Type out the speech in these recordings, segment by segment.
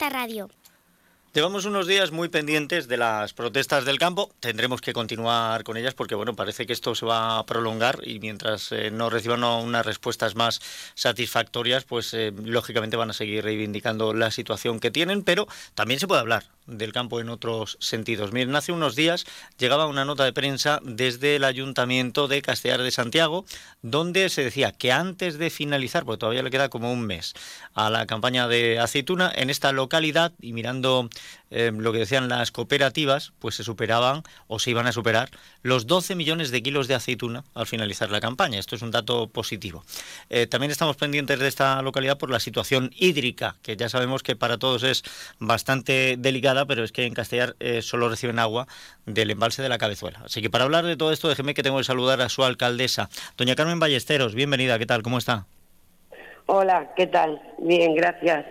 esta radio. Llevamos unos días muy pendientes de las protestas del campo. Tendremos que continuar con ellas porque, bueno, parece que esto se va a prolongar y mientras eh, no reciban unas respuestas más satisfactorias, pues eh, lógicamente van a seguir reivindicando la situación que tienen, pero también se puede hablar del campo en otros sentidos. Miren, hace unos días llegaba una nota de prensa desde el Ayuntamiento de Castellar de Santiago, donde se decía que antes de finalizar, porque todavía le queda como un mes a la campaña de aceituna, en esta localidad, y mirando eh, lo que decían las cooperativas, pues se superaban o se iban a superar los 12 millones de kilos de aceituna al finalizar la campaña. Esto es un dato positivo. Eh, también estamos pendientes de esta localidad por la situación hídrica, que ya sabemos que para todos es bastante delicada, pero es que en Castellar eh, solo reciben agua del embalse de la Cabezuela. Así que para hablar de todo esto, déjeme que tengo que saludar a su alcaldesa, doña Carmen Ballesteros. Bienvenida, ¿qué tal? ¿Cómo está? Hola, ¿qué tal? Bien, gracias.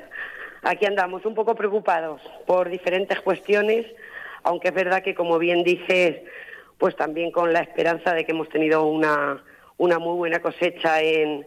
Aquí andamos un poco preocupados por diferentes cuestiones, aunque es verdad que, como bien dices, pues también con la esperanza de que hemos tenido una, una muy buena cosecha en,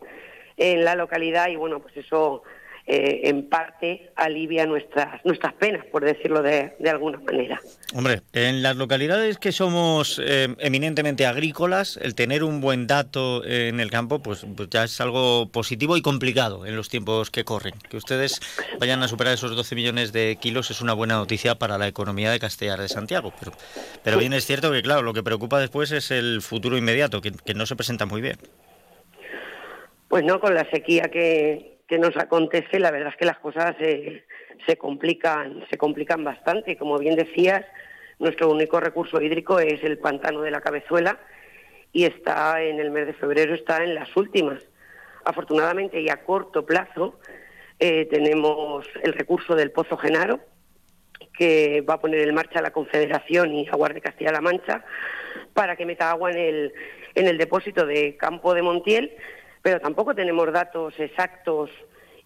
en la localidad y bueno, pues eso eh, en parte alivia nuestras nuestras penas, por decirlo de, de alguna manera. Hombre, en las localidades que somos eh, eminentemente agrícolas, el tener un buen dato en el campo, pues, pues, ya es algo positivo y complicado en los tiempos que corren. Que ustedes vayan a superar esos 12 millones de kilos es una buena noticia para la economía de Castellar de Santiago. Pero, pero bien es cierto que, claro, lo que preocupa después es el futuro inmediato, que, que no se presenta muy bien. Pues no, con la sequía que, nos acontece, la verdad es que las cosas se, se complican, se complican bastante. Como bien decías, nuestro único recurso hídrico es el pantano de la Cabezuela y está en el mes de febrero está en las últimas. Afortunadamente y a corto plazo eh, tenemos el recurso del Pozo Genaro que va a poner en marcha la Confederación y Aguas de Castilla-La Mancha para que meta agua en el, en el depósito de Campo de Montiel pero tampoco tenemos datos exactos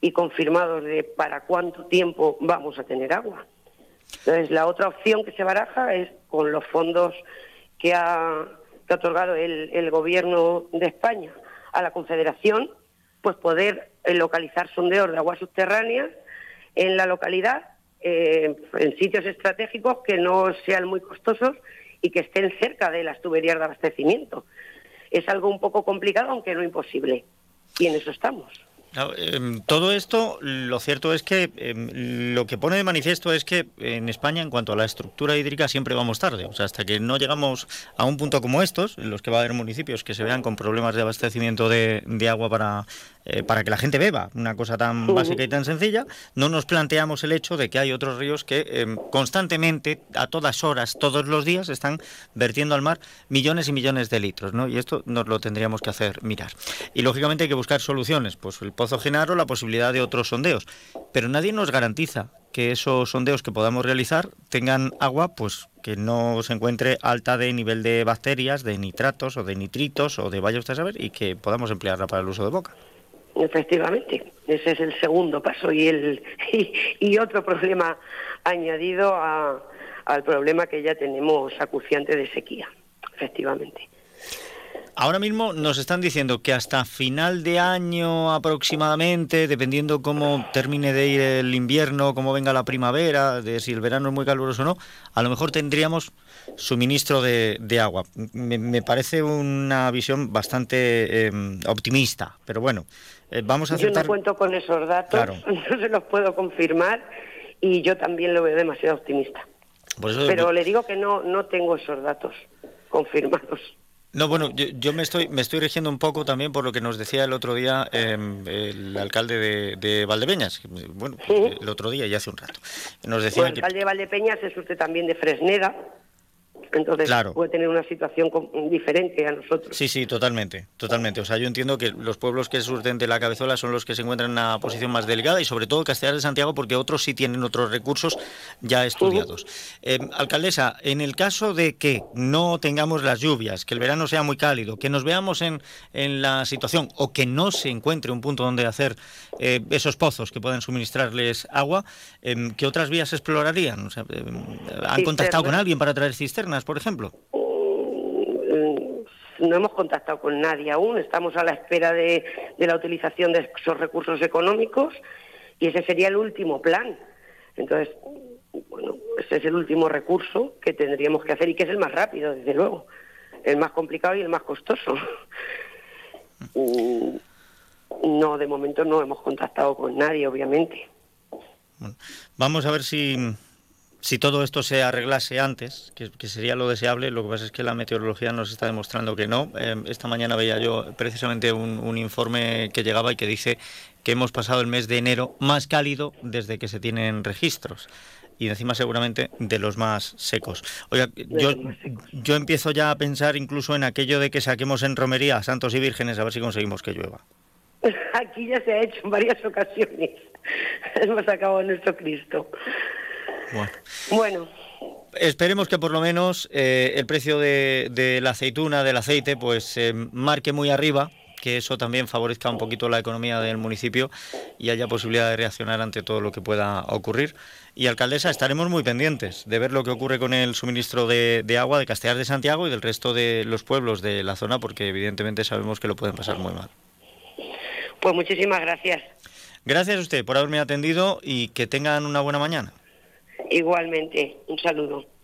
y confirmados de para cuánto tiempo vamos a tener agua. Entonces, la otra opción que se baraja es con los fondos que ha, otorgado el, Gobierno de España a la Confederación, pues poder eh, localizar sondeos de aguas subterráneas en la localidad, eh, en sitios estratégicos que no sean muy costosos y que estén cerca de las tuberías de abastecimiento es algo un poco complicado, aunque no imposible. Y en eso estamos. Em, todo esto, lo cierto es que em, lo que pone de manifiesto es que en España, en cuanto a la estructura hídrica, siempre vamos tarde. O sea, hasta que no llegamos a un punto como estos, en los que va a haber municipios que se vean con problemas de abastecimiento de, de agua para eh, para que la gente beba, una cosa tan básica y tan sencilla, no nos planteamos el hecho de que hay otros ríos que em, constantemente, a todas horas, todos los días, están vertiendo al mar millones y millones de litros, ¿no? Y esto nos lo tendríamos que hacer mirar. Y lógicamente hay que buscar soluciones, pues el Pozo Genaro, la posibilidad de otros sondeos, pero nadie nos garantiza que esos sondeos que podamos realizar tengan agua, pues que no se encuentre alta de nivel de bacterias, de nitratos o de nitritos o de vaya usted a saber y que podamos emplearla para el uso de boca. Efectivamente, ese es el segundo paso y, el, y, otro problema añadido al problema que ya tenemos acuciante de sequía, efectivamente. Ahora mismo nos están diciendo que hasta final de año aproximadamente, dependiendo cómo termine de ir el invierno, cómo venga la primavera, de si el verano es muy caluroso o no, a lo mejor tendríamos suministro de, agua. Me, parece una visión bastante em, optimista, pero bueno, eh, vamos a aceptar... Yo no cuento con esos datos, no se los puedo confirmar y yo también lo veo demasiado optimista. pero le digo que no, no tengo esos datos confirmados. No, bueno, yo, me estoy me estoy rigiendo un poco también por lo que nos decía el otro día em, el alcalde de, de, Valdepeñas, bueno, el otro día y hace un rato. Nos decía el alcalde de Valdepeñas es usted también de Fresneda, entonces puede tener una situación diferente a nosotros. Sí, sí, totalmente, totalmente. O sea, yo entiendo que los pueblos que surten de la cabezuela son los que se encuentran en una posición más delicada y sobre todo Castellar de Santiago porque otros sí tienen otros recursos ya estudiados. Eh, alcaldesa, en el caso de que no tengamos las lluvias, que el verano sea muy cálido, que nos veamos en, en la situación o que no se encuentre un punto donde hacer eh, esos pozos que puedan suministrarles agua, em, ¿qué otras vías explorarían? Em, ¿Han contactado con alguien para traer cisternas, por ejemplo? Mm, no hemos contactado con nadie aún, estamos a la espera de, la utilización de esos recursos económicos y ese sería el último plan. Entonces, bueno, ese es el último recurso que tendríamos que hacer y que es el más rápido, desde luego, el más complicado y el más costoso. Mm, no, de momento no hemos contactado con nadie, obviamente. vamos a ver si, si todo esto se arreglase antes, que, sería lo deseable, lo que pasa es que la meteorología nos está demostrando que no. Eh, esta mañana veía yo precisamente un, informe que llegaba y que dice que hemos pasado el mes de enero más cálido desde que se tienen registros y encima seguramente de los más secos. Oiga, yo, yo empiezo ya a pensar incluso en aquello de que saquemos en romería a santos y vírgenes a ver si conseguimos que llueva. Aquí ya se ha hecho en varias ocasiones. Hemos sacado nuestro Cristo. Bueno. Esperemos que por lo menos eh, el precio de, la aceituna, del aceite, pues se marque muy arriba, que eso también favorezca un poquito la economía del municipio y haya posibilidad de reaccionar ante todo lo que pueda ocurrir. Y alcaldesa, estaremos muy pendientes de ver lo que ocurre con el suministro de, de agua de Castellar de Santiago y del resto de los pueblos de la zona, porque evidentemente sabemos que lo pueden pasar muy mal. Pues muchísimas gracias. Gracias a usted por haberme atendido y que tengan una buena mañana. Igualmente, un saludo.